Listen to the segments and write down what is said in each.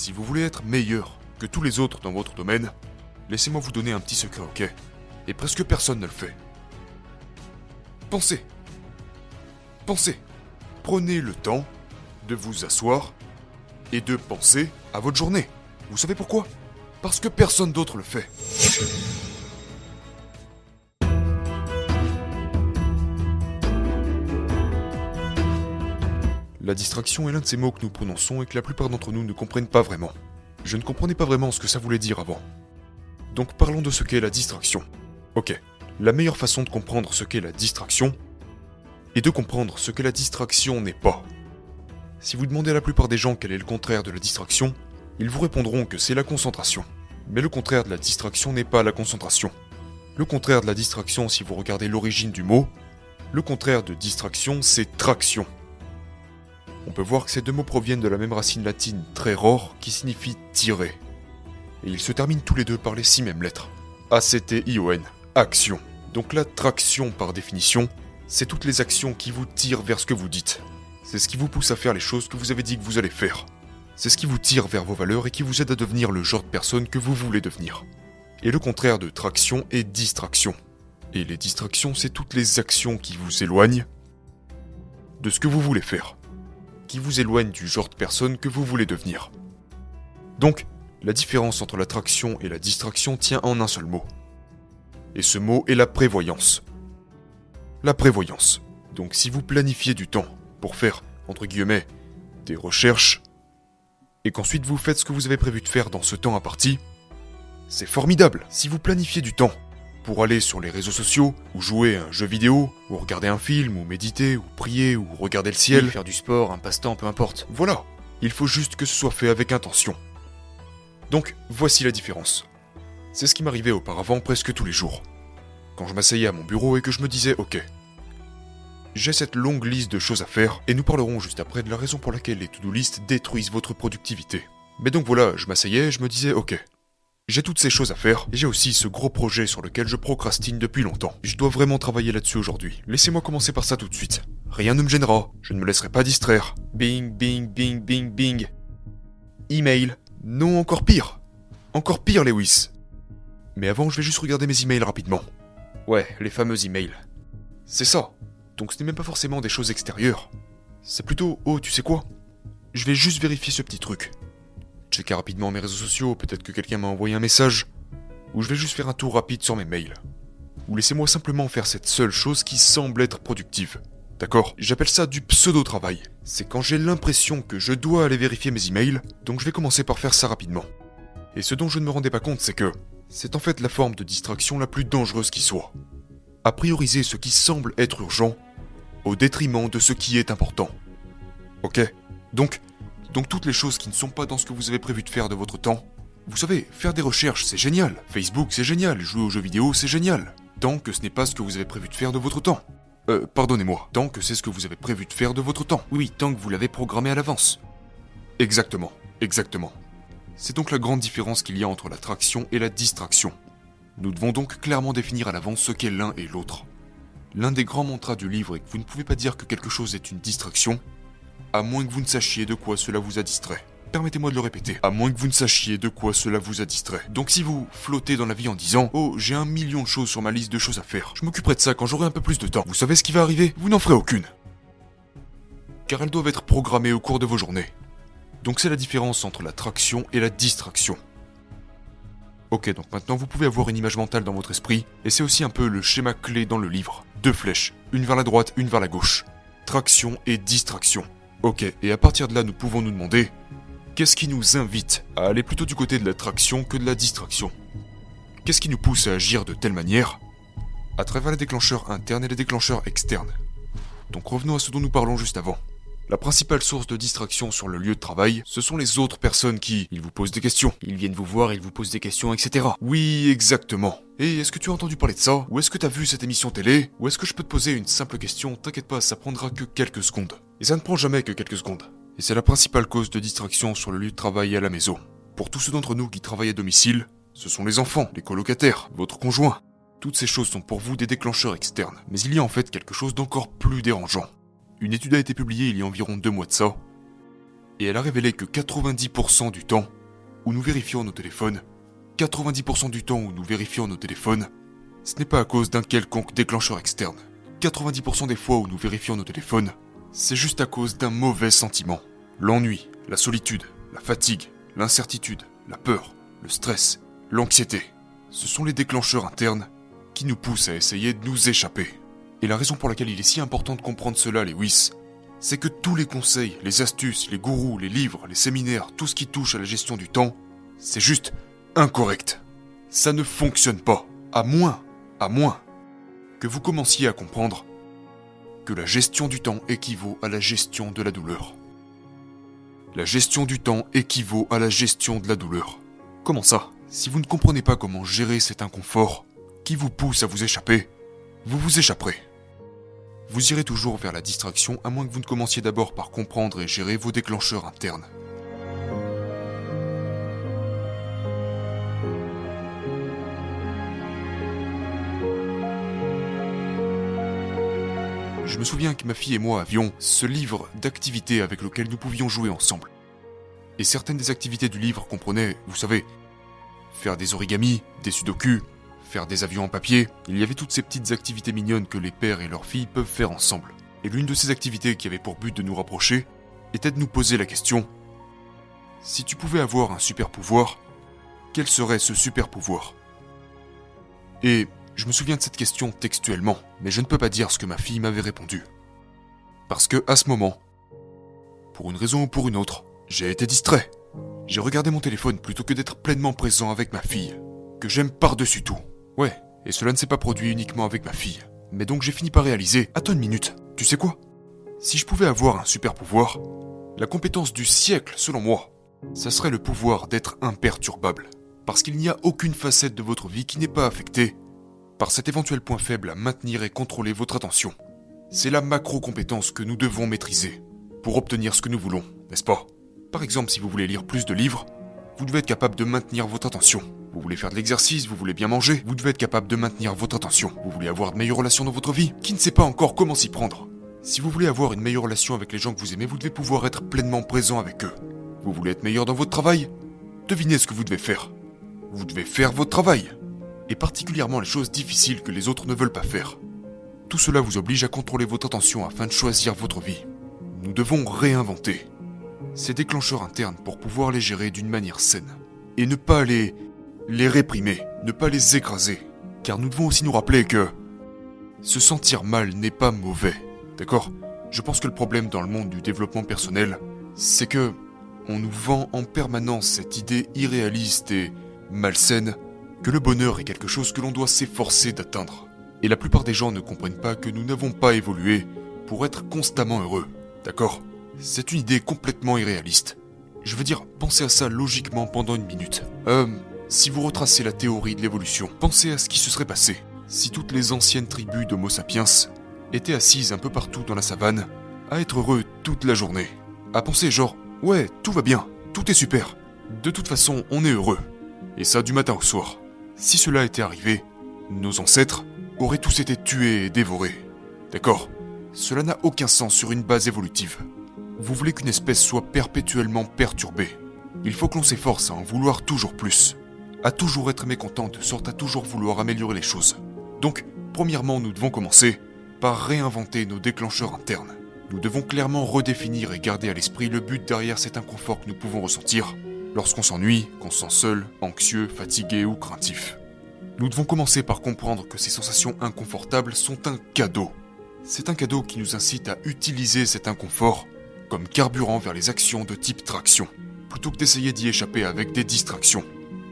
Si vous voulez être meilleur que tous les autres dans votre domaine, laissez-moi vous donner un petit secret, ok? Et presque personne ne le fait. Pensez. Pensez. Prenez le temps de vous asseoir et de penser à votre journée. Vous savez pourquoi? Parce que personne d'autre le fait. La distraction est l'un de ces mots que nous prononçons et que la plupart d'entre nous ne comprennent pas vraiment. Je ne comprenais pas vraiment ce que ça voulait dire avant. Donc parlons de ce qu'est la distraction. Ok, la meilleure façon de comprendre ce qu'est la distraction est de comprendre ce que la distraction n'est pas. Si vous demandez à la plupart des gens quel est le contraire de la distraction, ils vous répondront que c'est la concentration. Mais le contraire de la distraction n'est pas la concentration. Le contraire de la distraction, si vous regardez l'origine du mot, le contraire de distraction, c'est traction. On peut voir que ces deux mots proviennent de la même racine latine très rare qui signifie tirer. Et ils se terminent tous les deux par les six mêmes lettres. A-C-T-I-O-N, action. Donc la traction par définition, c'est toutes les actions qui vous tirent vers ce que vous dites. C'est ce qui vous pousse à faire les choses que vous avez dit que vous allez faire. C'est ce qui vous tire vers vos valeurs et qui vous aide à devenir le genre de personne que vous voulez devenir. Et le contraire de traction est distraction. Et les distractions, c'est toutes les actions qui vous éloignent de ce que vous voulez faire qui vous éloigne du genre de personne que vous voulez devenir. Donc, la différence entre l'attraction et la distraction tient en un seul mot. Et ce mot est la prévoyance. La prévoyance. Donc si vous planifiez du temps pour faire, entre guillemets, des recherches, et qu'ensuite vous faites ce que vous avez prévu de faire dans ce temps imparti, c'est formidable. Si vous planifiez du temps pour aller sur les réseaux sociaux, ou jouer à un jeu vidéo, ou regarder un film, ou méditer, ou prier, ou regarder le ciel, faire du sport, un passe-temps, peu importe. Voilà, il faut juste que ce soit fait avec intention. Donc, voici la différence. C'est ce qui m'arrivait auparavant presque tous les jours. Quand je m'asseyais à mon bureau et que je me disais, ok, j'ai cette longue liste de choses à faire, et nous parlerons juste après de la raison pour laquelle les to-do list détruisent votre productivité. Mais donc voilà, je m'asseyais et je me disais, ok, j'ai toutes ces choses à faire, et j'ai aussi ce gros projet sur lequel je procrastine depuis longtemps. Je dois vraiment travailler là-dessus aujourd'hui. Laissez-moi commencer par ça tout de suite. Rien ne me gênera, je ne me laisserai pas distraire. Bing, bing, bing, bing, bing. Email. Non, encore pire. Encore pire, Lewis. Mais avant, je vais juste regarder mes emails rapidement. Ouais, les fameux emails. C'est ça. Donc ce n'est même pas forcément des choses extérieures. C'est plutôt, oh, tu sais quoi? Je vais juste vérifier ce petit truc checker rapidement mes réseaux sociaux, peut-être que quelqu'un m'a envoyé un message, ou je vais juste faire un tour rapide sur mes mails. Ou laissez-moi simplement faire cette seule chose qui semble être productive. D'accord? J'appelle ça du pseudo-travail. C'est quand j'ai l'impression que je dois aller vérifier mes emails, donc je vais commencer par faire ça rapidement. Et ce dont je ne me rendais pas compte, c'est que c'est en fait la forme de distraction la plus dangereuse qui soit. À prioriser ce qui semble être urgent au détriment de ce qui est important. Ok? Donc, donc toutes les choses qui ne sont pas dans ce que vous avez prévu de faire de votre temps. Vous savez, faire des recherches, c'est génial. Facebook, c'est génial. Jouer aux jeux vidéo, c'est génial. Tant que ce n'est pas ce que vous avez prévu de faire de votre temps. Euh, pardonnez-moi. Tant que c'est ce que vous avez prévu de faire de votre temps. Oui, tant que vous l'avez programmé à l'avance. Exactement, exactement. C'est donc la grande différence qu'il y a entre l'attraction et la distraction. Nous devons donc clairement définir à l'avance ce qu'est l'un et l'autre. L'un des grands mantras du livre est que vous ne pouvez pas dire que quelque chose est une distraction à moins que vous ne sachiez de quoi cela vous a distrait. Permettez-moi de le répéter, à moins que vous ne sachiez de quoi cela vous a distrait. Donc si vous flottez dans la vie en disant « Oh, j'ai un million de choses sur ma liste de choses à faire, je m'occuperai de ça quand j'aurai un peu plus de temps », vous savez ce qui va arriver? Vous n'en ferez aucune. Car elles doivent être programmées au cours de vos journées. Donc c'est la différence entre la traction et la distraction. Ok, donc maintenant vous pouvez avoir une image mentale dans votre esprit, et c'est aussi un peu le schéma clé dans le livre. Deux flèches, une vers la droite, une vers la gauche. Traction et distraction. Ok, et à partir de là, nous pouvons nous demander qu'est-ce qui nous invite à aller plutôt du côté de l'attraction que de la distraction? Qu'est-ce qui nous pousse à agir de telle manière À travers les déclencheurs internes et les déclencheurs externes? Donc revenons à ce dont nous parlons juste avant. La principale source de distraction sur le lieu de travail, ce sont les autres personnes qui, ils vous posent des questions. Ils viennent vous voir, ils vous posent des questions, etc. Oui, exactement. Et est-ce que tu as entendu parler de ça? Ou est-ce que tu as vu cette émission télé? Ou est-ce que je peux te poser une simple question? T'inquiète pas, ça prendra que quelques secondes. Et ça ne prend jamais que quelques secondes. Et c'est la principale cause de distraction sur le lieu de travail et à la maison. Pour tous ceux d'entre nous qui travaillent à domicile, ce sont les enfants, les colocataires, votre conjoint. Toutes ces choses sont pour vous des déclencheurs externes. Mais il y a en fait quelque chose d'encore plus dérangeant. Une étude a été publiée il y a environ deux mois de ça. Et elle a révélé que 90% du temps où nous vérifions nos téléphones, 90% du temps où nous vérifions nos téléphones, ce n'est pas à cause d'un quelconque déclencheur externe. 90% des fois où nous vérifions nos téléphones, c'est juste à cause d'un mauvais sentiment. L'ennui, la solitude, la fatigue, l'incertitude, la peur, le stress, l'anxiété. Ce sont les déclencheurs internes qui nous poussent à essayer de nous échapper. Et la raison pour laquelle il est si important de comprendre cela, Lewis, c'est que tous les conseils, les astuces, les gourous, les livres, les séminaires, tout ce qui touche à la gestion du temps, c'est juste incorrect. Ça ne fonctionne pas. À moins, à moins que vous commenciez à comprendre que la gestion du temps équivaut à la gestion de la douleur. La gestion du temps équivaut à la gestion de la douleur. Comment ça? Si vous ne comprenez pas comment gérer cet inconfort qui vous pousse à vous échapper, vous vous échapperez. Vous irez toujours vers la distraction à moins que vous ne commenciez d'abord par comprendre et gérer vos déclencheurs internes. Je me souviens que ma fille et moi avions ce livre d'activités avec lequel nous pouvions jouer ensemble. Et certaines des activités du livre comprenaient, vous savez, faire des origamis, des sudoku, faire des avions en papier. Il y avait toutes ces petites activités mignonnes que les pères et leurs filles peuvent faire ensemble. Et l'une de ces activités qui avait pour but de nous rapprocher était de nous poser la question si tu pouvais avoir un super pouvoir, quel serait ce super pouvoir? Et je me souviens de cette question textuellement, mais je ne peux pas dire ce que ma fille m'avait répondu. Parce que à ce moment, pour une raison ou pour une autre, j'ai été distrait. J'ai regardé mon téléphone plutôt que d'être pleinement présent avec ma fille, que j'aime par-dessus tout. Ouais, et cela ne s'est pas produit uniquement avec ma fille. Mais donc j'ai fini par réaliser, attends une minute, tu sais quoi? Si je pouvais avoir un super pouvoir, la compétence du siècle selon moi, ça serait le pouvoir d'être imperturbable. Parce qu'il n'y a aucune facette de votre vie qui n'est pas affectée par cet éventuel point faible à maintenir et contrôler votre attention. C'est la macro-compétence que nous devons maîtriser pour obtenir ce que nous voulons, n'est-ce pas? Par exemple, si vous voulez lire plus de livres, vous devez être capable de maintenir votre attention. Vous voulez faire de l'exercice, vous voulez bien manger, vous devez être capable de maintenir votre attention. Vous voulez avoir de meilleures relations dans votre vie Qui ne sait pas encore comment s'y prendre Si vous voulez avoir une meilleure relation avec les gens que vous aimez, vous devez pouvoir être pleinement présent avec eux. Vous voulez être meilleur dans votre travail? Devinez ce que vous devez faire. Vous devez faire votre travail et particulièrement les choses difficiles que les autres ne veulent pas faire. Tout cela vous oblige à contrôler votre attention afin de choisir votre vie. Nous devons réinventer ces déclencheurs internes pour pouvoir les gérer d'une manière saine. Et ne pas les... les réprimer, ne pas les écraser. Car nous devons aussi nous rappeler que... Se sentir mal n'est pas mauvais. D'accord? Je pense que le problème dans le monde du développement personnel, c'est que... On nous vend en permanence cette idée irréaliste et malsaine que le bonheur est quelque chose que l'on doit s'efforcer d'atteindre. Et la plupart des gens ne comprennent pas que nous n'avons pas évolué pour être constamment heureux. D'accord? C'est une idée complètement irréaliste. Je veux dire, pensez à ça logiquement pendant une minute. Euh, si vous retracez la théorie de l'évolution, pensez à ce qui se serait passé si toutes les anciennes tribus d'Homo sapiens étaient assises un peu partout dans la savane, à être heureux toute la journée. À penser genre, ouais, tout va bien, tout est super. De toute façon, on est heureux. Et ça du matin au soir. Si cela était arrivé, nos ancêtres auraient tous été tués et dévorés. D'accord? Cela n'a aucun sens sur une base évolutive. Vous voulez qu'une espèce soit perpétuellement perturbée. Il faut que l'on s'efforce à en vouloir toujours plus, à toujours être mécontent de sorte à toujours vouloir améliorer les choses. Donc, premièrement, nous devons commencer par réinventer nos déclencheurs internes. Nous devons clairement redéfinir et garder à l'esprit le but derrière cet inconfort que nous pouvons ressentir lorsqu'on s'ennuie, qu'on se sent seul, anxieux, fatigué ou craintif. Nous devons commencer par comprendre que ces sensations inconfortables sont un cadeau. C'est un cadeau qui nous incite à utiliser cet inconfort comme carburant vers les actions de type traction, plutôt que d'essayer d'y échapper avec des distractions,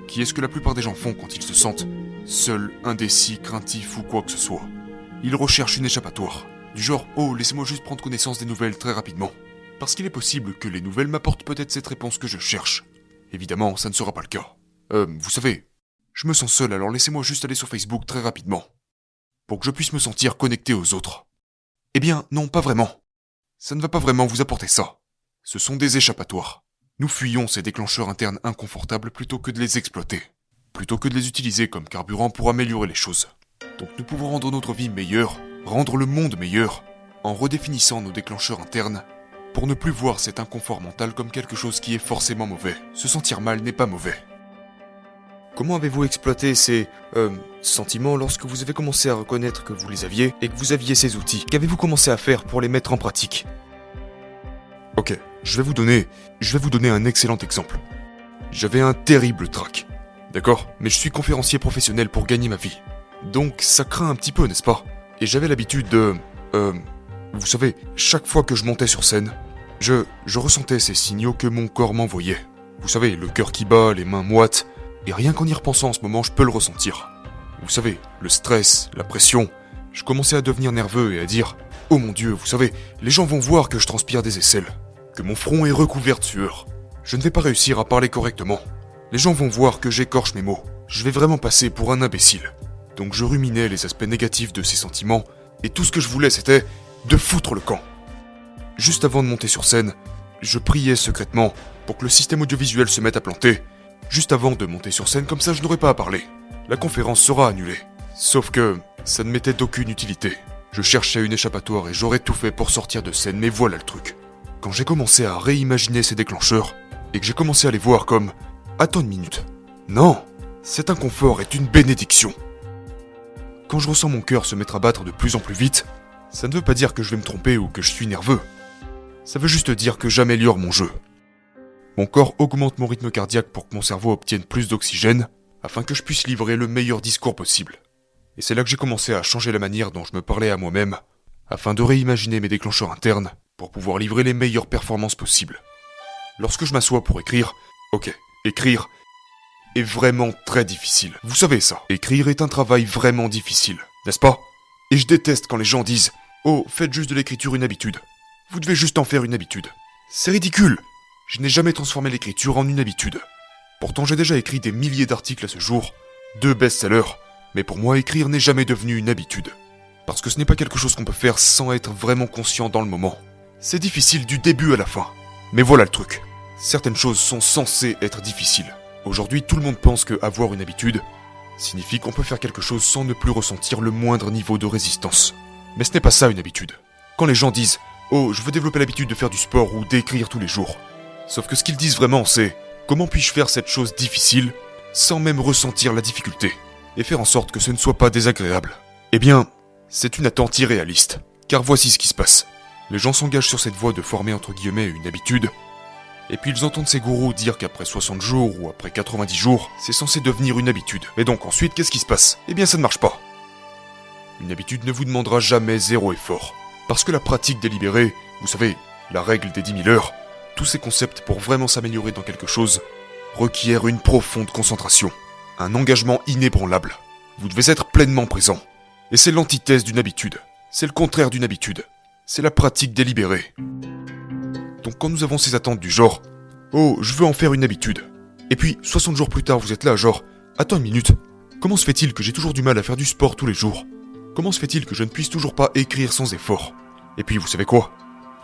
qui est ce que la plupart des gens font quand ils se sentent seuls, indécis, craintifs ou quoi que ce soit. Ils recherchent une échappatoire, du genre Oh, laissez-moi juste prendre connaissance des nouvelles très rapidement. Parce qu'il est possible que les nouvelles m'apportent peut-être cette réponse que je cherche, Évidemment, ça ne sera pas le cas. Euh, vous savez, je me sens seul, alors laissez-moi juste aller sur Facebook très rapidement. Pour que je puisse me sentir connecté aux autres. Eh bien, non, pas vraiment. Ça ne va pas vraiment vous apporter ça. Ce sont des échappatoires. Nous fuyons ces déclencheurs internes inconfortables plutôt que de les exploiter. Plutôt que de les utiliser comme carburant pour améliorer les choses. Donc nous pouvons rendre notre vie meilleure, rendre le monde meilleur, en redéfinissant nos déclencheurs internes pour ne plus voir cet inconfort mental comme quelque chose qui est forcément mauvais. Se sentir mal n'est pas mauvais. Comment avez-vous exploité ces euh, sentiments lorsque vous avez commencé à reconnaître que vous les aviez et que vous aviez ces outils? Qu'avez-vous commencé à faire pour les mettre en pratique? Ok, je vais vous donner, je vais vous donner un excellent exemple. J'avais un terrible trac. D'accord? Mais je suis conférencier professionnel pour gagner ma vie. Donc ça craint un petit peu, n'est-ce pas? Et j'avais l'habitude de... Euh... Vous savez, chaque fois que je montais sur scène, je, je ressentais ces signaux que mon corps m'envoyait. Vous savez, le cœur qui bat, les mains moites, et rien qu'en y repensant en ce moment, je peux le ressentir. Vous savez, le stress, la pression, je commençais à devenir nerveux et à dire Oh mon dieu, vous savez, les gens vont voir que je transpire des aisselles, que mon front est recouvert de sueur. Je ne vais pas réussir à parler correctement. Les gens vont voir que j'écorche mes mots. Je vais vraiment passer pour un imbécile. Donc je ruminais les aspects négatifs de ces sentiments, et tout ce que je voulais c'était de foutre le camp. Juste avant de monter sur scène, je priais secrètement pour que le système audiovisuel se mette à planter. Juste avant de monter sur scène, comme ça je n'aurais pas à parler. La conférence sera annulée. Sauf que ça ne m'était d'aucune utilité. Je cherchais une échappatoire et j'aurais tout fait pour sortir de scène, mais voilà le truc. Quand j'ai commencé à réimaginer ces déclencheurs, et que j'ai commencé à les voir comme Attends une minute. Non, cet inconfort est une bénédiction. Quand je ressens mon cœur se mettre à battre de plus en plus vite, ça ne veut pas dire que je vais me tromper ou que je suis nerveux. Ça veut juste dire que j'améliore mon jeu. Mon corps augmente mon rythme cardiaque pour que mon cerveau obtienne plus d'oxygène, afin que je puisse livrer le meilleur discours possible. Et c'est là que j'ai commencé à changer la manière dont je me parlais à moi-même, afin de réimaginer mes déclencheurs internes pour pouvoir livrer les meilleures performances possibles. Lorsque je m'assois pour écrire, ok, écrire est vraiment très difficile. Vous savez ça. Écrire est un travail vraiment difficile, n'est-ce pas? Et je déteste quand les gens disent Oh, faites juste de l'écriture une habitude. Vous devez juste en faire une habitude. C'est ridicule. Je n'ai jamais transformé l'écriture en une habitude. Pourtant, j'ai déjà écrit des milliers d'articles à ce jour, deux best-sellers, mais pour moi, écrire n'est jamais devenu une habitude. Parce que ce n'est pas quelque chose qu'on peut faire sans être vraiment conscient dans le moment. C'est difficile du début à la fin. Mais voilà le truc. Certaines choses sont censées être difficiles. Aujourd'hui, tout le monde pense que avoir une habitude signifie qu'on peut faire quelque chose sans ne plus ressentir le moindre niveau de résistance. Mais ce n'est pas ça une habitude. Quand les gens disent Oh, je veux développer l'habitude de faire du sport ou d'écrire tous les jours. Sauf que ce qu'ils disent vraiment, c'est Comment puis-je faire cette chose difficile sans même ressentir la difficulté et faire en sorte que ce ne soit pas désagréable? Eh bien, c'est une attente irréaliste. Car voici ce qui se passe. Les gens s'engagent sur cette voie de former entre guillemets une habitude, et puis ils entendent ces gourous dire qu'après 60 jours ou après 90 jours, c'est censé devenir une habitude. Et donc ensuite, qu'est-ce qui se passe? Eh bien ça ne marche pas. Une habitude ne vous demandera jamais zéro effort. Parce que la pratique délibérée, vous savez, la règle des 10 000 heures, tous ces concepts pour vraiment s'améliorer dans quelque chose, requièrent une profonde concentration, un engagement inébranlable. Vous devez être pleinement présent. Et c'est l'antithèse d'une habitude. C'est le contraire d'une habitude. C'est la pratique délibérée. Donc quand nous avons ces attentes du genre Oh, je veux en faire une habitude. Et puis, 60 jours plus tard, vous êtes là, genre Attends une minute. Comment se fait-il que j'ai toujours du mal à faire du sport tous les jours? Comment se fait-il que je ne puisse toujours pas écrire sans effort? Et puis, vous savez quoi?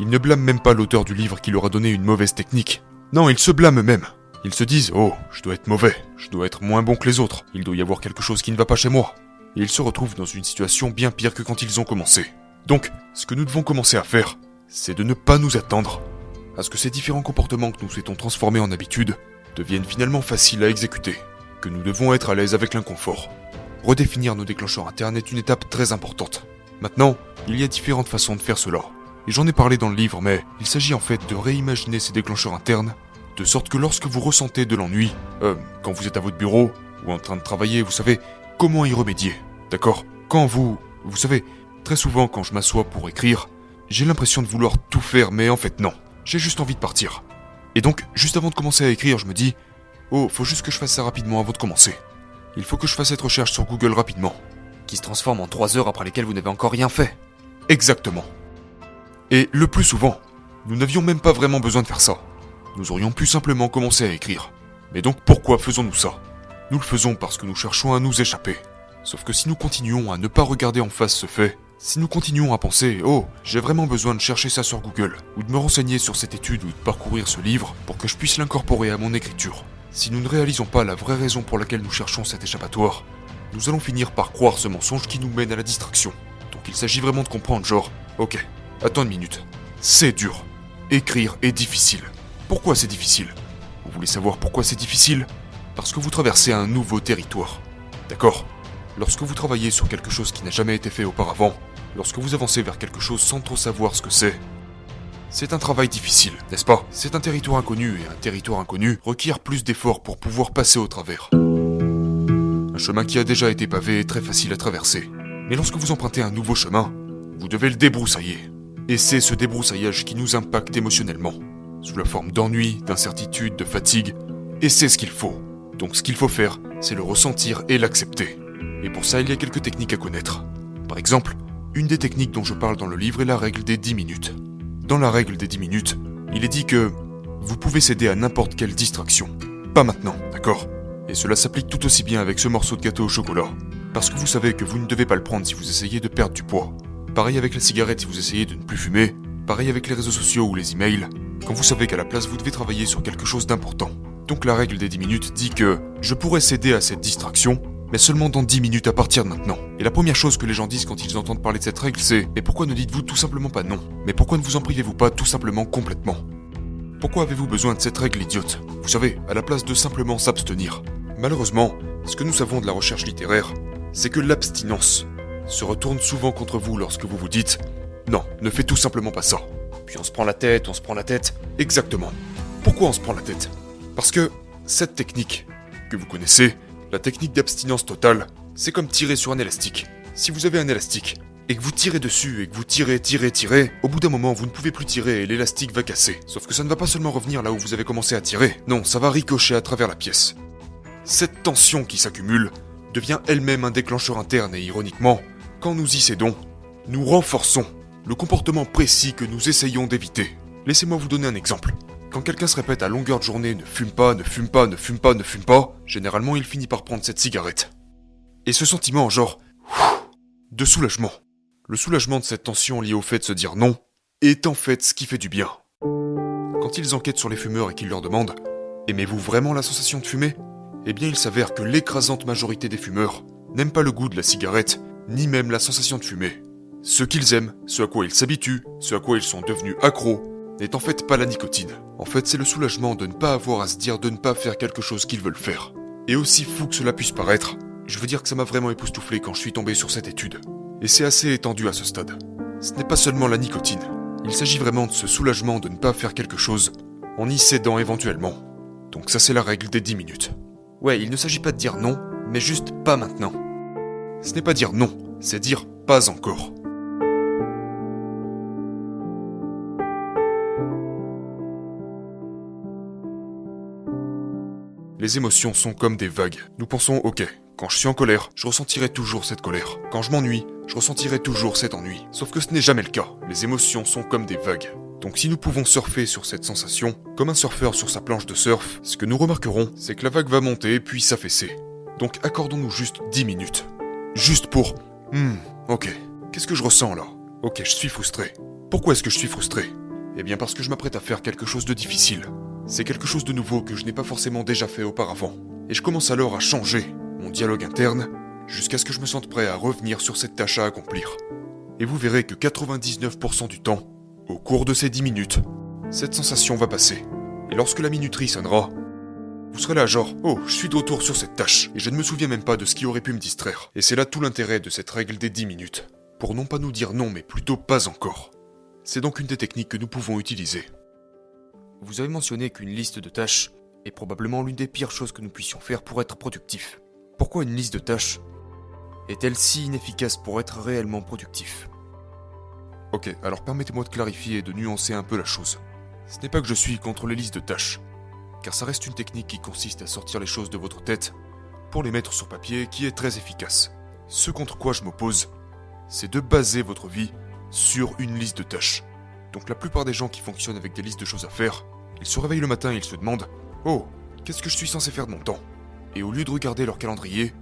Ils ne blâment même pas l'auteur du livre qui leur a donné une mauvaise technique. Non, ils se blâment eux-mêmes. Ils se disent Oh, je dois être mauvais, je dois être moins bon que les autres, il doit y avoir quelque chose qui ne va pas chez moi. Et ils se retrouvent dans une situation bien pire que quand ils ont commencé. Donc, ce que nous devons commencer à faire, c'est de ne pas nous attendre à ce que ces différents comportements que nous souhaitons transformer en habitudes deviennent finalement faciles à exécuter, que nous devons être à l'aise avec l'inconfort. Redéfinir nos déclencheurs internes est une étape très importante. Maintenant, il y a différentes façons de faire cela. Et j'en ai parlé dans le livre, mais il s'agit en fait de réimaginer ces déclencheurs internes, de sorte que lorsque vous ressentez de l'ennui, euh, quand vous êtes à votre bureau, ou en train de travailler, vous savez comment y remédier. D'accord? Quand vous... Vous savez, très souvent quand je m'assois pour écrire, j'ai l'impression de vouloir tout faire, mais en fait non. J'ai juste envie de partir. Et donc, juste avant de commencer à écrire, je me dis Oh, faut juste que je fasse ça rapidement avant de commencer. Il faut que je fasse cette recherche sur Google rapidement. Qui se transforme en 3 heures après lesquelles vous n'avez encore rien fait. Exactement. Et le plus souvent, nous n'avions même pas vraiment besoin de faire ça. Nous aurions pu simplement commencer à écrire. Mais donc pourquoi faisons-nous ça? Nous le faisons parce que nous cherchons à nous échapper. Sauf que si nous continuons à ne pas regarder en face ce fait, si nous continuons à penser Oh, j'ai vraiment besoin de chercher ça sur Google, ou de me renseigner sur cette étude ou de parcourir ce livre pour que je puisse l'incorporer à mon écriture, si nous ne réalisons pas la vraie raison pour laquelle nous cherchons cet échappatoire, nous allons finir par croire ce mensonge qui nous mène à la distraction. Donc il s'agit vraiment de comprendre genre, ok, attends une minute, c'est dur. Écrire est difficile. Pourquoi c'est difficile? Vous voulez savoir pourquoi c'est difficile? Parce que vous traversez un nouveau territoire. D'accord? Lorsque vous travaillez sur quelque chose qui n'a jamais été fait auparavant, lorsque vous avancez vers quelque chose sans trop savoir ce que c'est, c'est un travail difficile, n'est-ce pas? C'est un territoire inconnu et un territoire inconnu requiert plus d'efforts pour pouvoir passer au travers. Un chemin qui a déjà été pavé est très facile à traverser. Mais lorsque vous empruntez un nouveau chemin, vous devez le débroussailler. Et c'est ce débroussaillage qui nous impacte émotionnellement, sous la forme d'ennui, d'incertitude, de fatigue, et c'est ce qu'il faut. Donc ce qu'il faut faire, c'est le ressentir et l'accepter. Et pour ça, il y a quelques techniques à connaître. Par exemple, une des techniques dont je parle dans le livre est la règle des 10 minutes. Dans la règle des 10 minutes, il est dit que vous pouvez céder à n'importe quelle distraction. Pas maintenant, d'accord? Et cela s'applique tout aussi bien avec ce morceau de gâteau au chocolat. Parce que vous savez que vous ne devez pas le prendre si vous essayez de perdre du poids. Pareil avec la cigarette si vous essayez de ne plus fumer. Pareil avec les réseaux sociaux ou les emails. Quand vous savez qu'à la place vous devez travailler sur quelque chose d'important. Donc la règle des 10 minutes dit que je pourrais céder à cette distraction, mais seulement dans 10 minutes à partir de maintenant. Et la première chose que les gens disent quand ils entendent parler de cette règle, c'est Mais pourquoi ne dites-vous tout simplement pas non? Mais pourquoi ne vous en privez-vous pas tout simplement complètement? Pourquoi avez-vous besoin de cette règle idiote? Vous savez, à la place de simplement s'abstenir. Malheureusement, ce que nous savons de la recherche littéraire, c'est que l'abstinence se retourne souvent contre vous lorsque vous vous dites Non, ne fais tout simplement pas ça. Puis on se prend la tête, on se prend la tête. Exactement. Pourquoi on se prend la tête? Parce que cette technique que vous connaissez, la technique d'abstinence totale, c'est comme tirer sur un élastique. Si vous avez un élastique et que vous tirez dessus et que vous tirez, tirez, tirez, au bout d'un moment vous ne pouvez plus tirer et l'élastique va casser. Sauf que ça ne va pas seulement revenir là où vous avez commencé à tirer, non, ça va ricocher à travers la pièce. Cette tension qui s'accumule devient elle-même un déclencheur interne et ironiquement, quand nous y cédons, nous renforçons le comportement précis que nous essayons d'éviter. Laissez-moi vous donner un exemple. Quand quelqu'un se répète à longueur de journée ne fume pas, ne fume pas, ne fume pas, ne fume pas, généralement il finit par prendre cette cigarette. Et ce sentiment, genre, de soulagement. Le soulagement de cette tension liée au fait de se dire non est en fait ce qui fait du bien. Quand ils enquêtent sur les fumeurs et qu'ils leur demandent Aimez-vous vraiment la sensation de fumer? Eh bien, il s'avère que l'écrasante majorité des fumeurs n'aiment pas le goût de la cigarette, ni même la sensation de fumer. Ce qu'ils aiment, ce à quoi ils s'habituent, ce à quoi ils sont devenus accros, n'est en fait pas la nicotine. En fait, c'est le soulagement de ne pas avoir à se dire de ne pas faire quelque chose qu'ils veulent faire. Et aussi fou que cela puisse paraître, je veux dire que ça m'a vraiment époustouflé quand je suis tombé sur cette étude. Et c'est assez étendu à ce stade. Ce n'est pas seulement la nicotine. Il s'agit vraiment de ce soulagement de ne pas faire quelque chose, en y cédant éventuellement. Donc ça c'est la règle des 10 minutes. Ouais, il ne s'agit pas de dire non, mais juste pas maintenant. Ce n'est pas dire non, c'est dire pas encore. Les émotions sont comme des vagues. Nous pensons, ok, quand je suis en colère, je ressentirai toujours cette colère. Quand je m'ennuie, je ressentirai toujours cet ennui. Sauf que ce n'est jamais le cas. Les émotions sont comme des vagues. Donc si nous pouvons surfer sur cette sensation, comme un surfeur sur sa planche de surf, ce que nous remarquerons, c'est que la vague va monter puis s'affaisser. Donc accordons-nous juste 10 minutes. Juste pour... Hmm, ok. Qu'est-ce que je ressens là Ok, je suis frustré. Pourquoi est-ce que je suis frustré? Eh bien parce que je m'apprête à faire quelque chose de difficile. C'est quelque chose de nouveau que je n'ai pas forcément déjà fait auparavant. Et je commence alors à changer mon dialogue interne jusqu'à ce que je me sente prêt à revenir sur cette tâche à accomplir. Et vous verrez que 99% du temps, au cours de ces 10 minutes, cette sensation va passer. Et lorsque la minuterie sonnera, vous serez là genre, oh, je suis de retour sur cette tâche, et je ne me souviens même pas de ce qui aurait pu me distraire. Et c'est là tout l'intérêt de cette règle des 10 minutes. Pour non pas nous dire non, mais plutôt pas encore. C'est donc une des techniques que nous pouvons utiliser. Vous avez mentionné qu'une liste de tâches est probablement l'une des pires choses que nous puissions faire pour être productif. Pourquoi une liste de tâches est-elle si inefficace pour être réellement productif? Ok, alors permettez-moi de clarifier et de nuancer un peu la chose. Ce n'est pas que je suis contre les listes de tâches, car ça reste une technique qui consiste à sortir les choses de votre tête pour les mettre sur papier qui est très efficace. Ce contre quoi je m'oppose, c'est de baser votre vie sur une liste de tâches. Donc la plupart des gens qui fonctionnent avec des listes de choses à faire, ils se réveillent le matin et ils se demandent Oh, qu'est-ce que je suis censé faire de mon temps? Et au lieu de regarder leur calendrier,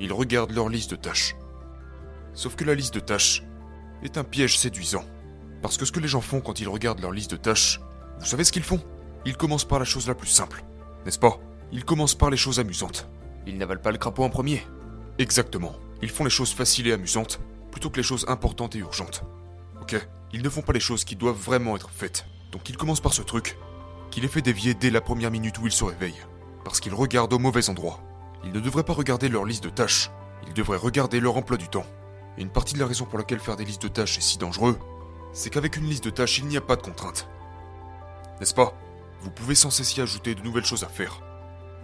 ils regardent leur liste de tâches. Sauf que la liste de tâches est un piège séduisant. Parce que ce que les gens font quand ils regardent leur liste de tâches, vous savez ce qu'ils font? Ils commencent par la chose la plus simple, n'est-ce pas? Ils commencent par les choses amusantes. Ils n'avalent pas le crapaud en premier. Exactement. Ils font les choses faciles et amusantes, plutôt que les choses importantes et urgentes. Ok? Ils ne font pas les choses qui doivent vraiment être faites. Donc il commence par ce truc, qui les fait dévier dès la première minute où ils se réveillent, parce qu'ils regardent au mauvais endroit. Ils ne devraient pas regarder leur liste de tâches, ils devraient regarder leur emploi du temps. Et une partie de la raison pour laquelle faire des listes de tâches est si dangereux, c'est qu'avec une liste de tâches, il n'y a pas de contraintes. N'est-ce pas? Vous pouvez sans cesse y ajouter de nouvelles choses à faire.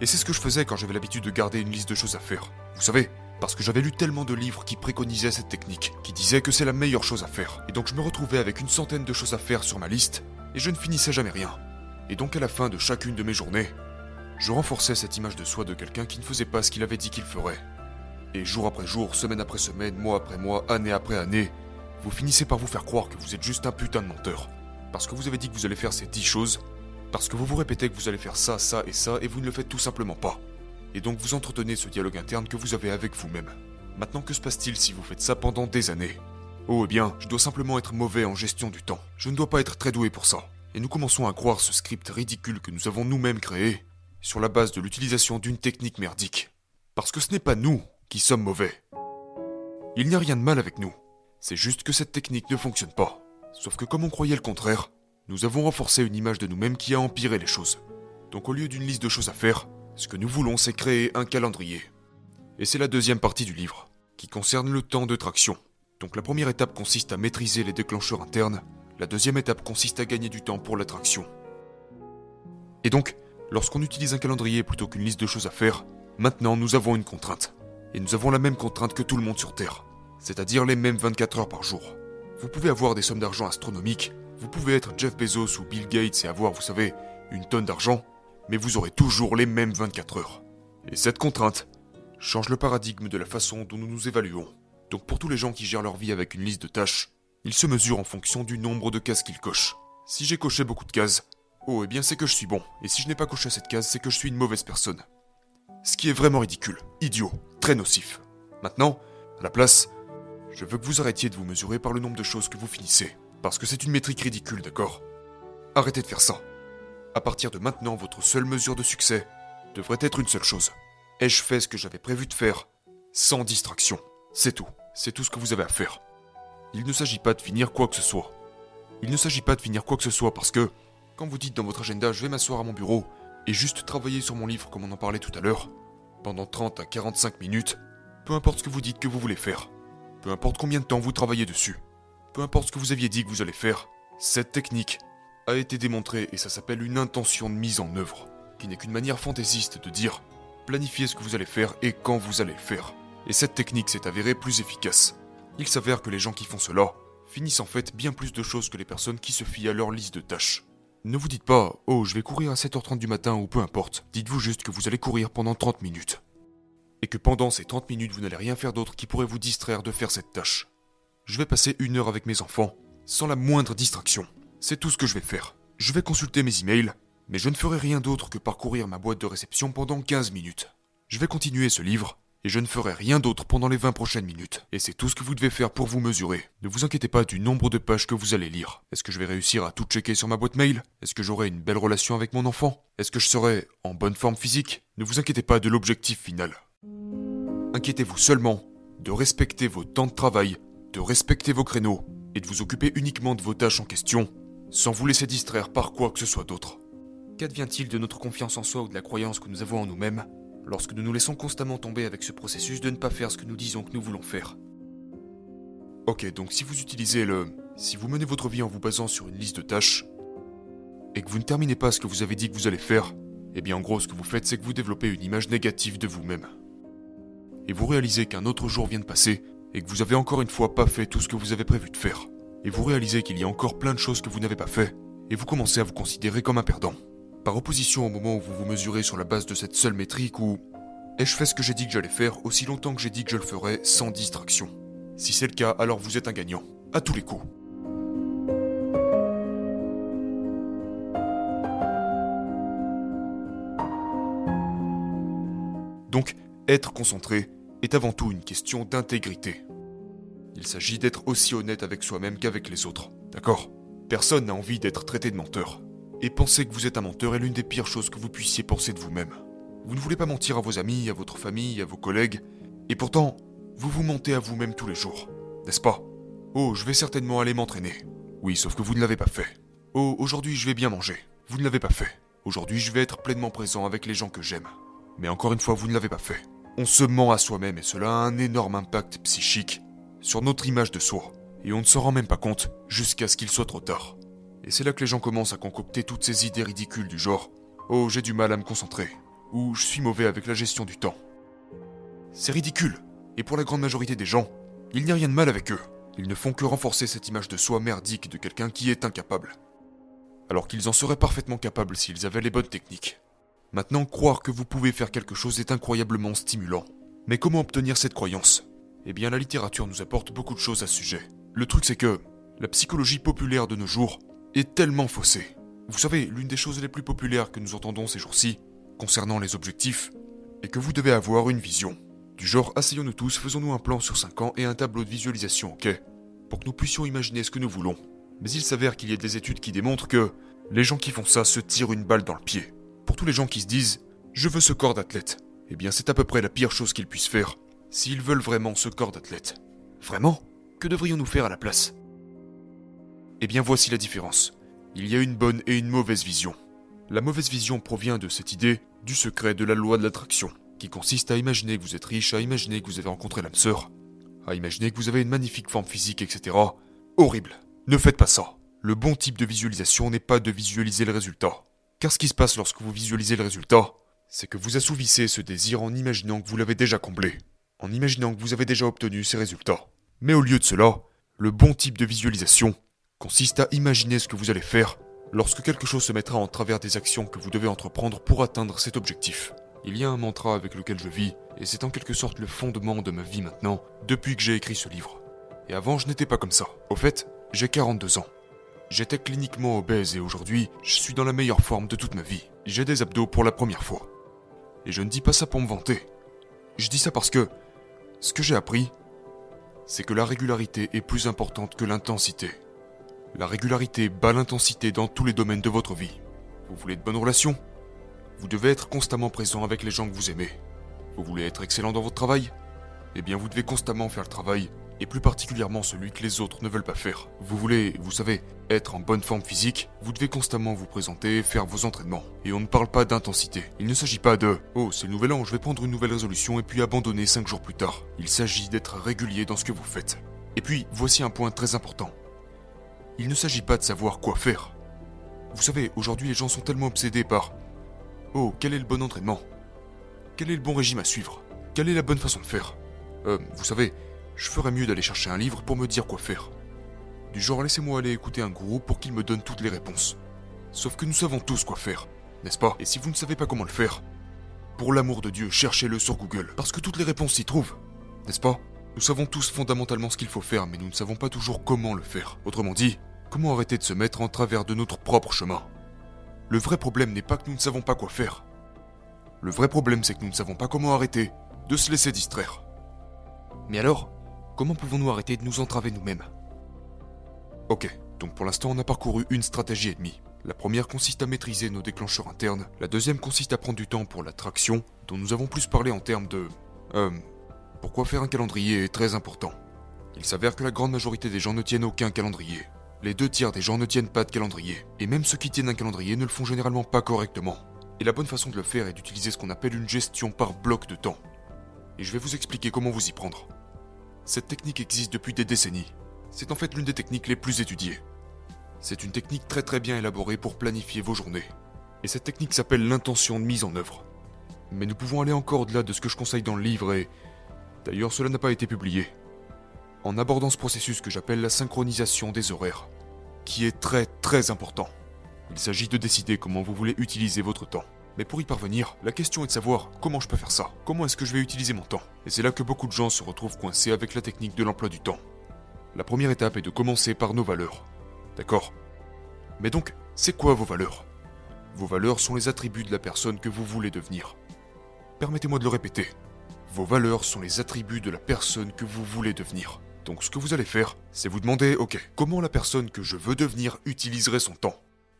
Et c'est ce que je faisais quand j'avais l'habitude de garder une liste de choses à faire. Vous savez, parce que j'avais lu tellement de livres qui préconisaient cette technique, qui disaient que c'est la meilleure chose à faire. Et donc je me retrouvais avec une centaine de choses à faire sur ma liste, et je ne finissais jamais rien. Et donc à la fin de chacune de mes journées, je renforçais cette image de soi de quelqu'un qui ne faisait pas ce qu'il avait dit qu'il ferait. Et jour après jour, semaine après semaine, mois après mois, année après année, vous finissez par vous faire croire que vous êtes juste un putain de menteur. Parce que vous avez dit que vous allez faire ces dix choses, parce que vous vous répétez que vous allez faire ça, ça et ça, et vous ne le faites tout simplement pas. Et donc vous entretenez ce dialogue interne que vous avez avec vous-même. Maintenant, que se passe-t-il si vous faites ça pendant des années? Oh, eh bien, je dois simplement être mauvais en gestion du temps. Je ne dois pas être très doué pour ça. Et nous commençons à croire ce script ridicule que nous avons nous-mêmes créé, sur la base de l'utilisation d'une technique merdique. Parce que ce n'est pas nous qui sommes mauvais. Il n'y a rien de mal avec nous. C'est juste que cette technique ne fonctionne pas. Sauf que comme on croyait le contraire, nous avons renforcé une image de nous-mêmes qui a empiré les choses. Donc au lieu d'une liste de choses à faire, ce que nous voulons c'est créer un calendrier. Et c'est la deuxième partie du livre, qui concerne le temps de traction. Donc la première étape consiste à maîtriser les déclencheurs internes, la deuxième étape consiste à gagner du temps pour la traction. Et donc, lorsqu'on utilise un calendrier plutôt qu'une liste de choses à faire, maintenant nous avons une contrainte. Et nous avons la même contrainte que tout le monde sur Terre, c'est-à-dire les mêmes 24 heures par jour. Vous pouvez avoir des sommes d'argent astronomiques, vous pouvez être Jeff Bezos ou Bill Gates et avoir, vous savez, une tonne d'argent, mais vous aurez toujours les mêmes 24 heures. Et cette contrainte change le paradigme de la façon dont nous nous évaluons. Donc pour tous les gens qui gèrent leur vie avec une liste de tâches, ils se mesurent en fonction du nombre de cases qu'ils cochent. Si j'ai coché beaucoup de cases, oh eh bien c'est que je suis bon, et si je n'ai pas coché cette case, c'est que je suis une mauvaise personne. Ce qui est vraiment ridicule, idiot, très nocif. Maintenant, à la place, je veux que vous arrêtiez de vous mesurer par le nombre de choses que vous finissez. Parce que c'est une métrique ridicule, d'accord Arrêtez de faire ça. À partir de maintenant, votre seule mesure de succès devrait être une seule chose. Ai-je fait ce que j'avais prévu de faire sans distraction C'est tout. C'est tout ce que vous avez à faire. Il ne s'agit pas de finir quoi que ce soit. Il ne s'agit pas de finir quoi que ce soit parce que, quand vous dites dans votre agenda je vais m'asseoir à mon bureau et juste travailler sur mon livre comme on en parlait tout à l'heure, pendant 30 à 45 minutes, peu importe ce que vous dites que vous voulez faire, peu importe combien de temps vous travaillez dessus, peu importe ce que vous aviez dit que vous allez faire, cette technique a été démontrée et ça s'appelle une intention de mise en œuvre, qui n'est qu'une manière fantaisiste de dire planifiez ce que vous allez faire et quand vous allez le faire. Et cette technique s'est avérée plus efficace. Il s'avère que les gens qui font cela finissent en fait bien plus de choses que les personnes qui se fient à leur liste de tâches. Ne vous dites pas Oh, je vais courir à 7h30 du matin ou peu importe. Dites-vous juste que vous allez courir pendant 30 minutes. Et que pendant ces 30 minutes, vous n'allez rien faire d'autre qui pourrait vous distraire de faire cette tâche. Je vais passer une heure avec mes enfants, sans la moindre distraction. C'est tout ce que je vais faire. Je vais consulter mes emails, mais je ne ferai rien d'autre que parcourir ma boîte de réception pendant 15 minutes. Je vais continuer ce livre, et je ne ferai rien d'autre pendant les 20 prochaines minutes. Et c'est tout ce que vous devez faire pour vous mesurer. Ne vous inquiétez pas du nombre de pages que vous allez lire. Est-ce que je vais réussir à tout checker sur ma boîte mail? Est-ce que j'aurai une belle relation avec mon enfant? Est-ce que je serai en bonne forme physique? Ne vous inquiétez pas de l'objectif final. Inquiétez-vous seulement de respecter vos temps de travail, de respecter vos créneaux, et de vous occuper uniquement de vos tâches en question, sans vous laisser distraire par quoi que ce soit d'autre. Qu'advient-il de notre confiance en soi ou de la croyance que nous avons en nous-mêmes lorsque nous nous laissons constamment tomber avec ce processus de ne pas faire ce que nous disons que nous voulons faire? Ok, donc si vous utilisez le... Si vous menez votre vie en vous basant sur une liste de tâches, et que vous ne terminez pas ce que vous avez dit que vous allez faire, eh bien en gros ce que vous faites c'est que vous développez une image négative de vous-même. Et vous réalisez qu'un autre jour vient de passer, et que vous avez encore une fois pas fait tout ce que vous avez prévu de faire. Et vous réalisez qu'il y a encore plein de choses que vous n'avez pas fait, et vous commencez à vous considérer comme un perdant. Par opposition au moment où vous vous mesurez sur la base de cette seule métrique où ai-je fait ce que j'ai dit que j'allais faire aussi longtemps que j'ai dit que je le ferais sans distraction? Si c'est le cas, alors vous êtes un gagnant, à tous les coups. Donc, être concentré est avant tout une question d'intégrité. Il s'agit d'être aussi honnête avec soi-même qu'avec les autres, d'accord? Personne n'a envie d'être traité de menteur. Et penser que vous êtes un menteur est l'une des pires choses que vous puissiez penser de vous-même. Vous ne voulez pas mentir à vos amis, à votre famille, à vos collègues, et pourtant, vous vous mentez à vous-même tous les jours, n'est-ce pas? Oh, je vais certainement aller m'entraîner. Oui, sauf que vous ne l'avez pas fait. Oh, aujourd'hui je vais bien manger. Vous ne l'avez pas fait. Aujourd'hui je vais être pleinement présent avec les gens que j'aime. Mais encore une fois, vous ne l'avez pas fait. On se ment à soi-même et cela a un énorme impact psychique sur notre image de soi. Et on ne s'en rend même pas compte jusqu'à ce qu'il soit trop tard. Et c'est là que les gens commencent à concocter toutes ces idées ridicules du genre Oh, j'ai du mal à me concentrer. Ou je suis mauvais avec la gestion du temps. C'est ridicule. Et pour la grande majorité des gens, il n'y a rien de mal avec eux. Ils ne font que renforcer cette image de soi merdique de quelqu'un qui est incapable. Alors qu'ils en seraient parfaitement capables s'ils avaient les bonnes techniques. Maintenant, croire que vous pouvez faire quelque chose est incroyablement stimulant. Mais comment obtenir cette croyance? Eh bien, la littérature nous apporte beaucoup de choses à ce sujet. Le truc, c'est que la psychologie populaire de nos jours est tellement faussée. Vous savez, l'une des choses les plus populaires que nous entendons ces jours-ci, concernant les objectifs, est que vous devez avoir une vision. Du genre, asseyons-nous tous, faisons-nous un plan sur 5 ans et un tableau de visualisation, ok? Pour que nous puissions imaginer ce que nous voulons. Mais il s'avère qu'il y a des études qui démontrent que les gens qui font ça se tirent une balle dans le pied pour tous les gens qui se disent Je veux ce corps d'athlète, eh bien c'est à peu près la pire chose qu'ils puissent faire, s'ils veulent vraiment ce corps d'athlète. Vraiment? Que devrions-nous faire à la place? Eh bien voici la différence. Il y a une bonne et une mauvaise vision. La mauvaise vision provient de cette idée du secret de la loi de l'attraction, qui consiste à imaginer que vous êtes riche, à imaginer que vous avez rencontré l'âme sœur, à imaginer que vous avez une magnifique forme physique, etc. Horrible. Ne faites pas ça. Le bon type de visualisation n'est pas de visualiser le résultat. Car ce qui se passe lorsque vous visualisez le résultat, c'est que vous assouvissez ce désir en imaginant que vous l'avez déjà comblé, en imaginant que vous avez déjà obtenu ces résultats. Mais au lieu de cela, le bon type de visualisation consiste à imaginer ce que vous allez faire lorsque quelque chose se mettra en travers des actions que vous devez entreprendre pour atteindre cet objectif. Il y a un mantra avec lequel je vis, et c'est en quelque sorte le fondement de ma vie maintenant, depuis que j'ai écrit ce livre. Et avant, je n'étais pas comme ça. Au fait, j'ai 42 ans. J'étais cliniquement obèse et aujourd'hui, je suis dans la meilleure forme de toute ma vie. J'ai des abdos pour la première fois. Et je ne dis pas ça pour me vanter. Je dis ça parce que ce que j'ai appris, c'est que la régularité est plus importante que l'intensité. La régularité bat l'intensité dans tous les domaines de votre vie. Vous voulez de bonnes relations? Vous devez être constamment présent avec les gens que vous aimez. Vous voulez être excellent dans votre travail? Eh bien, vous devez constamment faire le travail et plus particulièrement celui que les autres ne veulent pas faire. Vous voulez, vous savez, être en bonne forme physique, vous devez constamment vous présenter, faire vos entraînements. Et on ne parle pas d'intensité. Il ne s'agit pas de Oh, c'est le nouvel an, je vais prendre une nouvelle résolution et puis abandonner 5 jours plus tard. Il s'agit d'être régulier dans ce que vous faites. Et puis, voici un point très important. Il ne s'agit pas de savoir quoi faire. Vous savez, aujourd'hui les gens sont tellement obsédés par Oh, quel est le bon entraînement? Quel est le bon régime à suivre? Quelle est la bonne façon de faire? Euh, vous savez, je ferais mieux d'aller chercher un livre pour me dire quoi faire. Du genre laissez-moi aller écouter un gourou pour qu'il me donne toutes les réponses. Sauf que nous savons tous quoi faire, n'est-ce pas? Et si vous ne savez pas comment le faire, pour l'amour de Dieu, cherchez-le sur Google, parce que toutes les réponses s'y trouvent, n'est-ce pas? Nous savons tous fondamentalement ce qu'il faut faire, mais nous ne savons pas toujours comment le faire. Autrement dit, comment arrêter de se mettre en travers de notre propre chemin? Le vrai problème n'est pas que nous ne savons pas quoi faire. Le vrai problème, c'est que nous ne savons pas comment arrêter de se laisser distraire. Mais alors, Comment pouvons-nous arrêter de nous entraver nous-mêmes Ok, donc pour l'instant on a parcouru une stratégie et demie. La première consiste à maîtriser nos déclencheurs internes, la deuxième consiste à prendre du temps pour l'attraction, dont nous avons plus parlé en termes de... Euh... Pourquoi faire un calendrier est très important. Il s'avère que la grande majorité des gens ne tiennent aucun calendrier. Les deux tiers des gens ne tiennent pas de calendrier. Et même ceux qui tiennent un calendrier ne le font généralement pas correctement. Et la bonne façon de le faire est d'utiliser ce qu'on appelle une gestion par bloc de temps. Et je vais vous expliquer comment vous y prendre. Cette technique existe depuis des décennies. C'est en fait l'une des techniques les plus étudiées. C'est une technique très très bien élaborée pour planifier vos journées. Et cette technique s'appelle l'intention de mise en œuvre. Mais nous pouvons aller encore au-delà de ce que je conseille dans le livre et... D'ailleurs, cela n'a pas été publié. En abordant ce processus que j'appelle la synchronisation des horaires, qui est très très important. Il s'agit de décider comment vous voulez utiliser votre temps. Mais pour y parvenir, la question est de savoir comment je peux faire ça. Comment est-ce que je vais utiliser mon temps? Et c'est là que beaucoup de gens se retrouvent coincés avec la technique de l'emploi du temps. La première étape est de commencer par nos valeurs. D'accord? Mais donc, c'est quoi vos valeurs? Vos valeurs sont les attributs de la personne que vous voulez devenir. Permettez-moi de le répéter. Vos valeurs sont les attributs de la personne que vous voulez devenir. Donc ce que vous allez faire, c'est vous demander, ok, comment la personne que je veux devenir utiliserait son temps?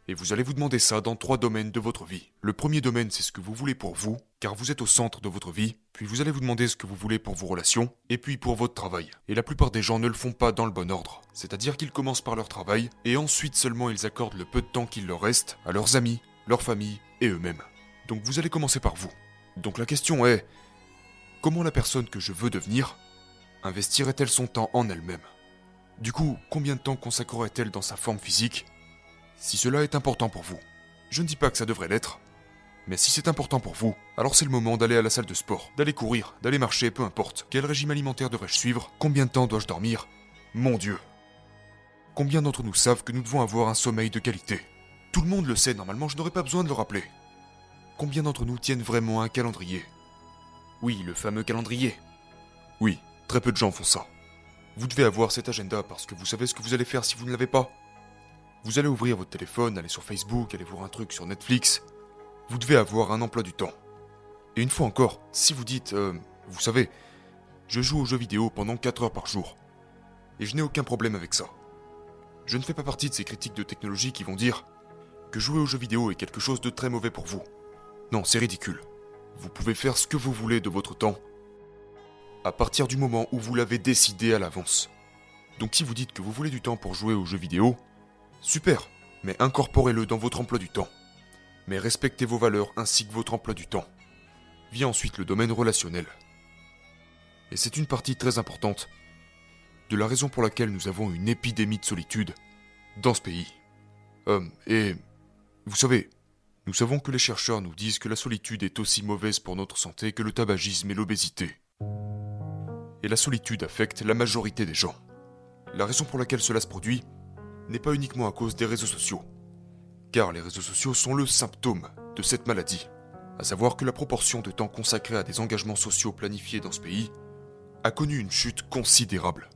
Et vous allez vous demander ça dans trois domaines de votre vie. Le premier domaine, c'est ce que vous voulez pour vous, car vous êtes au centre de votre vie. Puis vous allez vous demander ce que vous voulez pour vos relations, et puis pour votre travail. Et la plupart des gens ne le font pas dans le bon ordre. C'est-à-dire qu'ils commencent par leur travail, et ensuite seulement ils accordent le peu de temps qu'il leur reste à leurs amis, leur famille et eux-mêmes. Donc vous allez commencer par vous. Donc la question est, comment la personne que je veux devenir investirait-elle son temps en elle-même? Du coup, combien de temps consacrerait-elle dans sa forme physique si cela est important pour vous. Je ne dis pas que ça devrait l'être, mais si c'est important pour vous, alors c'est le moment d'aller à la salle de sport, d'aller courir, d'aller marcher, peu importe. Quel régime alimentaire devrais-je suivre? Combien de temps dois-je dormir? Mon Dieu Combien d'entre nous savent que nous devons avoir un sommeil de qualité? Tout le monde le sait, normalement je n'aurais pas besoin de le rappeler. Combien d'entre nous tiennent vraiment un calendrier? Oui, le fameux calendrier. Oui, très peu de gens font ça. Vous devez avoir cet agenda parce que vous savez ce que vous allez faire si vous ne l'avez pas. Vous allez ouvrir votre téléphone, aller sur Facebook, aller voir un truc sur Netflix. Vous devez avoir un emploi du temps. Et une fois encore, si vous dites, euh, vous savez, je joue aux jeux vidéo pendant 4 heures par jour. Et je n'ai aucun problème avec ça. Je ne fais pas partie de ces critiques de technologie qui vont dire que jouer aux jeux vidéo est quelque chose de très mauvais pour vous. Non, c'est ridicule. Vous pouvez faire ce que vous voulez de votre temps à partir du moment où vous l'avez décidé à l'avance. Donc si vous dites que vous voulez du temps pour jouer aux jeux vidéo, Super, mais incorporez-le dans votre emploi du temps. Mais respectez vos valeurs ainsi que votre emploi du temps. Vient ensuite le domaine relationnel. Et c'est une partie très importante de la raison pour laquelle nous avons une épidémie de solitude dans ce pays. Euh, et vous savez, nous savons que les chercheurs nous disent que la solitude est aussi mauvaise pour notre santé que le tabagisme et l'obésité. Et la solitude affecte la majorité des gens. La raison pour laquelle cela se produit, n'est pas uniquement à cause des réseaux sociaux. Car les réseaux sociaux sont le symptôme de cette maladie. À savoir que la proportion de temps consacré à des engagements sociaux planifiés dans ce pays a connu une chute considérable.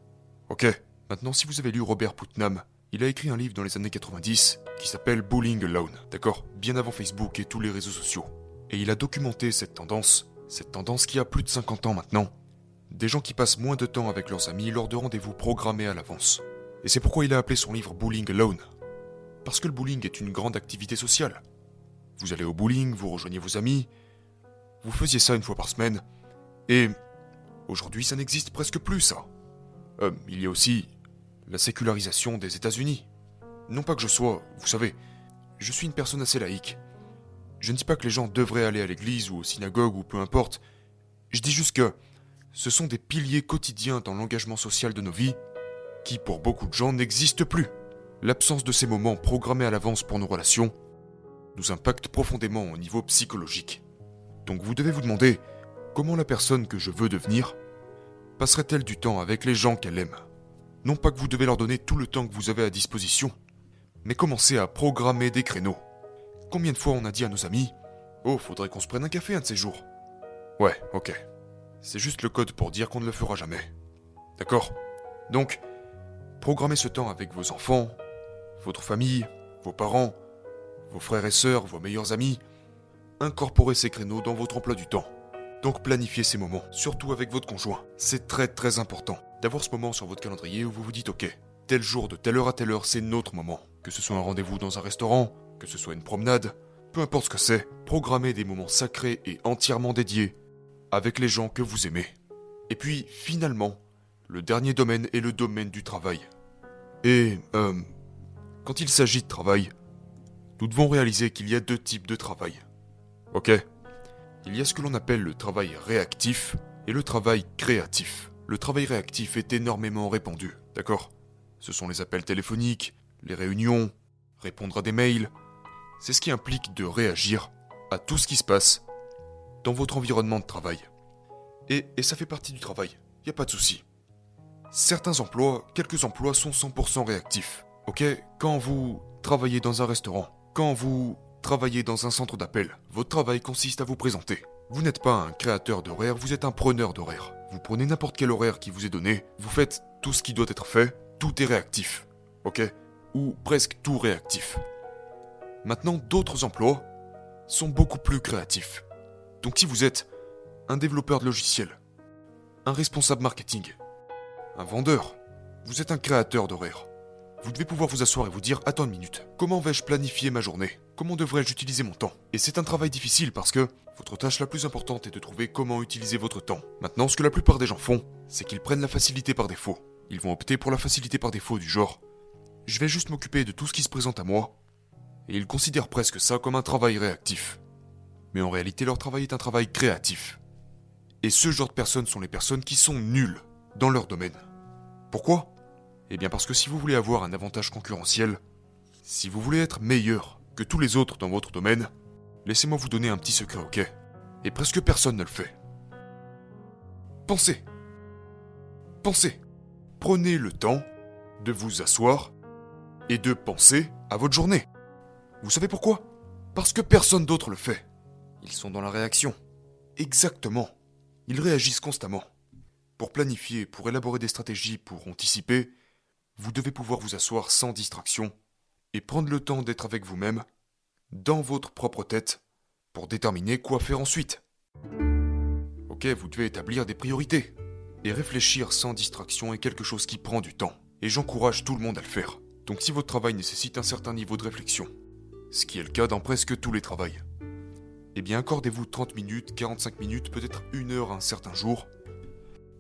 Ok, maintenant si vous avez lu Robert Putnam, il a écrit un livre dans les années 90 qui s'appelle Bullying Alone, d'accord? Bien avant Facebook et tous les réseaux sociaux. Et il a documenté cette tendance, cette tendance qui a plus de 50 ans maintenant. Des gens qui passent moins de temps avec leurs amis lors de rendez-vous programmés à l'avance. Et c'est pourquoi il a appelé son livre Bowling Alone. Parce que le bowling est une grande activité sociale. Vous allez au bowling, vous rejoignez vos amis, vous faisiez ça une fois par semaine, et aujourd'hui ça n'existe presque plus ça. Euh, il y a aussi la sécularisation des États-Unis. Non pas que je sois, vous savez, je suis une personne assez laïque. Je ne dis pas que les gens devraient aller à l'église ou au synagogue ou peu importe. Je dis juste que ce sont des piliers quotidiens dans l'engagement social de nos vies qui pour beaucoup de gens n'existe plus. L'absence de ces moments programmés à l'avance pour nos relations nous impacte profondément au niveau psychologique. Donc vous devez vous demander comment la personne que je veux devenir passerait-elle du temps avec les gens qu'elle aime? Non pas que vous devez leur donner tout le temps que vous avez à disposition, mais commencez à programmer des créneaux. Combien de fois on a dit à nos amis Oh, faudrait qu'on se prenne un café un de ces jours Ouais, ok. C'est juste le code pour dire qu'on ne le fera jamais. D'accord? Donc, Programmez ce temps avec vos enfants, votre famille, vos parents, vos frères et sœurs, vos meilleurs amis. Incorporez ces créneaux dans votre emploi du temps. Donc planifiez ces moments, surtout avec votre conjoint. C'est très très important d'avoir ce moment sur votre calendrier où vous vous dites ok, tel jour de telle heure à telle heure c'est notre moment. Que ce soit un rendez-vous dans un restaurant, que ce soit une promenade, peu importe ce que c'est, programmez des moments sacrés et entièrement dédiés avec les gens que vous aimez. Et puis finalement, le dernier domaine est le domaine du travail. Et, euh, quand il s'agit de travail, nous devons réaliser qu'il y a deux types de travail. Ok Il y a ce que l'on appelle le travail réactif et le travail créatif. Le travail réactif est énormément répandu, d'accord? Ce sont les appels téléphoniques, les réunions, répondre à des mails. C'est ce qui implique de réagir à tout ce qui se passe dans votre environnement de travail. Et, ça fait partie du travail, y a pas de souci. Certains emplois, quelques emplois sont 100% réactifs. Ok? Quand vous travaillez dans un restaurant, quand vous travaillez dans un centre d'appel, votre travail consiste à vous présenter. Vous n'êtes pas un créateur d'horaires, vous êtes un preneur d'horaires. Vous prenez n'importe quel horaire qui vous est donné, vous faites tout ce qui doit être fait, tout est réactif. Ok? Ou presque tout réactif. Maintenant, d'autres emplois sont beaucoup plus créatifs. Donc si vous êtes un développeur de logiciels, un responsable marketing, un vendeur. Vous êtes un créateur d'horaires. Vous devez pouvoir vous asseoir et vous dire Attends une minute, comment vais-je planifier ma journée? Comment devrais-je utiliser mon temps? Et c'est un travail difficile parce que votre tâche la plus importante est de trouver comment utiliser votre temps. Maintenant, ce que la plupart des gens font, c'est qu'ils prennent la facilité par défaut. Ils vont opter pour la facilité par défaut du genre Je vais juste m'occuper de tout ce qui se présente à moi. Et ils considèrent presque ça comme un travail réactif. Mais en réalité, leur travail est un travail créatif. Et ce genre de personnes sont les personnes qui sont nulles dans leur domaine. Pourquoi? Eh bien parce que si vous voulez avoir un avantage concurrentiel, si vous voulez être meilleur que tous les autres dans votre domaine, laissez-moi vous donner un petit secret, ok? Et presque personne ne le fait. Pensez. Pensez. Prenez le temps de vous asseoir et de penser à votre journée. Vous savez pourquoi? Parce que personne d'autre le fait. Ils sont dans la réaction. Exactement. Ils réagissent constamment. Pour planifier, pour élaborer des stratégies, pour anticiper, vous devez pouvoir vous asseoir sans distraction et prendre le temps d'être avec vous-même, dans votre propre tête, pour déterminer quoi faire ensuite. Ok, vous devez établir des priorités. Et réfléchir sans distraction est quelque chose qui prend du temps. Et j'encourage tout le monde à le faire. Donc si votre travail nécessite un certain niveau de réflexion, ce qui est le cas dans presque tous les travails, eh bien accordez-vous 30 minutes, 45 minutes, peut-être une heure un certain jour,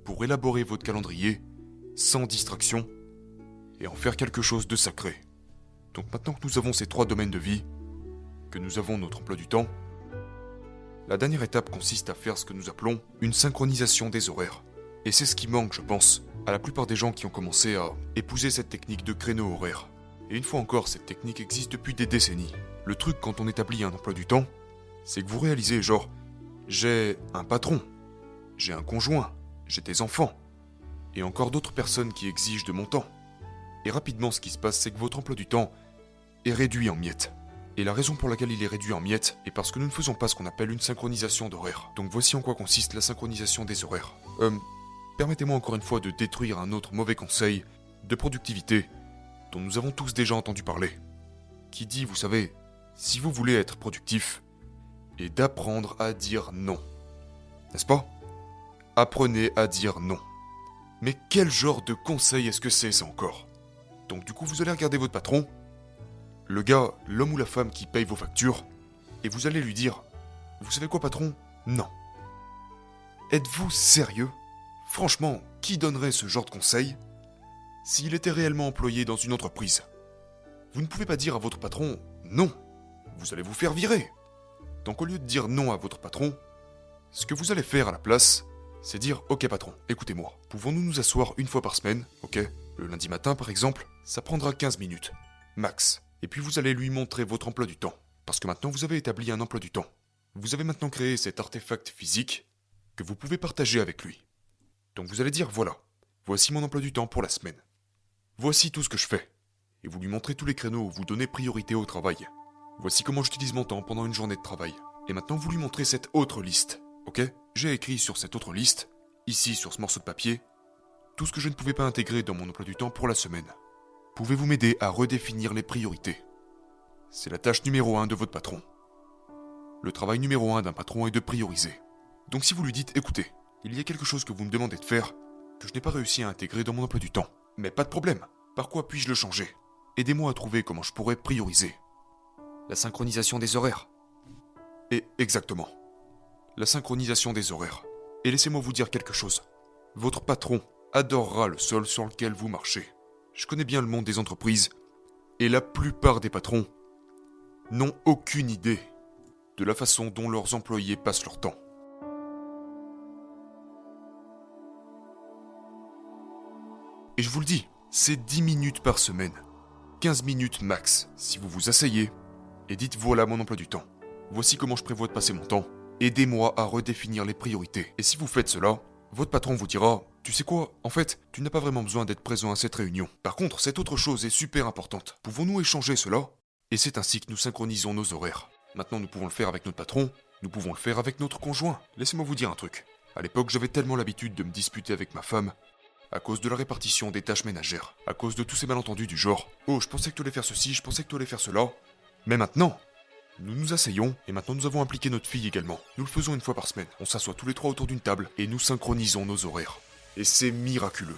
pour élaborer votre calendrier, sans distraction, et en faire quelque chose de sacré. Donc maintenant que nous avons ces trois domaines de vie, que nous avons notre emploi du temps, la dernière étape consiste à faire ce que nous appelons une synchronisation des horaires. Et c'est ce qui manque, je pense, à la plupart des gens qui ont commencé à épouser cette technique de créneau horaire. Et une fois encore, cette technique existe depuis des décennies. Le truc quand on établit un emploi du temps, c'est que vous réalisez genre, j'ai un patron, j'ai un conjoint, j'ai des enfants, et encore d'autres personnes qui exigent de mon temps. Et rapidement, ce qui se passe, c'est que votre emploi du temps est réduit en miettes. Et la raison pour laquelle il est réduit en miettes est parce que nous ne faisons pas ce qu'on appelle une synchronisation d'horaires. Donc voici en quoi consiste la synchronisation des horaires. Euh, permettez-moi encore une fois de détruire un autre mauvais conseil de productivité dont nous avons tous déjà entendu parler. Qui dit, vous savez, si vous voulez être productif, et d'apprendre à dire non. N'est-ce pas? Apprenez à dire non. Mais quel genre de conseil est-ce que c'est ça encore? Donc du coup, vous allez regarder votre patron, le gars, l'homme ou la femme qui paye vos factures, et vous allez lui dire, vous savez quoi patron? Non. Êtes-vous sérieux? Franchement, qui donnerait ce genre de conseil s'il était réellement employé dans une entreprise? Vous ne pouvez pas dire à votre patron non, vous allez vous faire virer. Donc au lieu de dire non à votre patron, ce que vous allez faire à la place, c'est dire ok patron, écoutez-moi, pouvons-nous nous asseoir une fois par semaine, ok? Le lundi matin, par exemple, ça prendra 15 minutes. Max. Et puis vous allez lui montrer votre emploi du temps. Parce que maintenant vous avez établi un emploi du temps. Vous avez maintenant créé cet artefact physique que vous pouvez partager avec lui. Donc vous allez dire voilà, voici mon emploi du temps pour la semaine. Voici tout ce que je fais. Et vous lui montrez tous les créneaux vous donnez priorité au travail. Voici comment j'utilise mon temps pendant une journée de travail. Et maintenant vous lui montrez cette autre liste. Ok? J'ai écrit sur cette autre liste, ici sur ce morceau de papier, tout ce que je ne pouvais pas intégrer dans mon emploi du temps pour la semaine. Pouvez-vous m'aider à redéfinir les priorités? C'est la tâche numéro un de votre patron. Le travail numéro un d'un patron est de prioriser. Donc si vous lui dites, écoutez, il y a quelque chose que vous me demandez de faire, que je n'ai pas réussi à intégrer dans mon emploi du temps. Mais pas de problème. Par quoi puis-je le changer? Aidez-moi à trouver comment je pourrais prioriser. La synchronisation des horaires. Et exactement. La synchronisation des horaires. Et laissez-moi vous dire quelque chose. Votre patron adorera le sol sur lequel vous marchez. Je connais bien le monde des entreprises, et la plupart des patrons n'ont aucune idée de la façon dont leurs employés passent leur temps. Et je vous le dis, c'est 10 minutes par semaine. 15 minutes max si vous vous asseyez et dites voilà mon emploi du temps. Voici comment je prévois de passer mon temps. Aidez-moi à redéfinir les priorités. Et si vous faites cela, votre patron vous dira Tu sais quoi? En fait, tu n'as pas vraiment besoin d'être présent à cette réunion. Par contre, cette autre chose est super importante. Pouvons-nous échanger cela? Et c'est ainsi que nous synchronisons nos horaires. Maintenant, nous pouvons le faire avec notre patron, nous pouvons le faire avec notre conjoint. Laissez-moi vous dire un truc. À l'époque, j'avais tellement l'habitude de me disputer avec ma femme à cause de la répartition des tâches ménagères, à cause de tous ces malentendus du genre Oh, je pensais que tu allais faire ceci, je pensais que tu allais faire cela. Mais maintenant, nous nous asseyons, et maintenant nous avons impliqué notre fille également. Nous le faisons une fois par semaine. On s'assoit tous les trois autour d'une table, et nous synchronisons nos horaires. Et c'est miraculeux.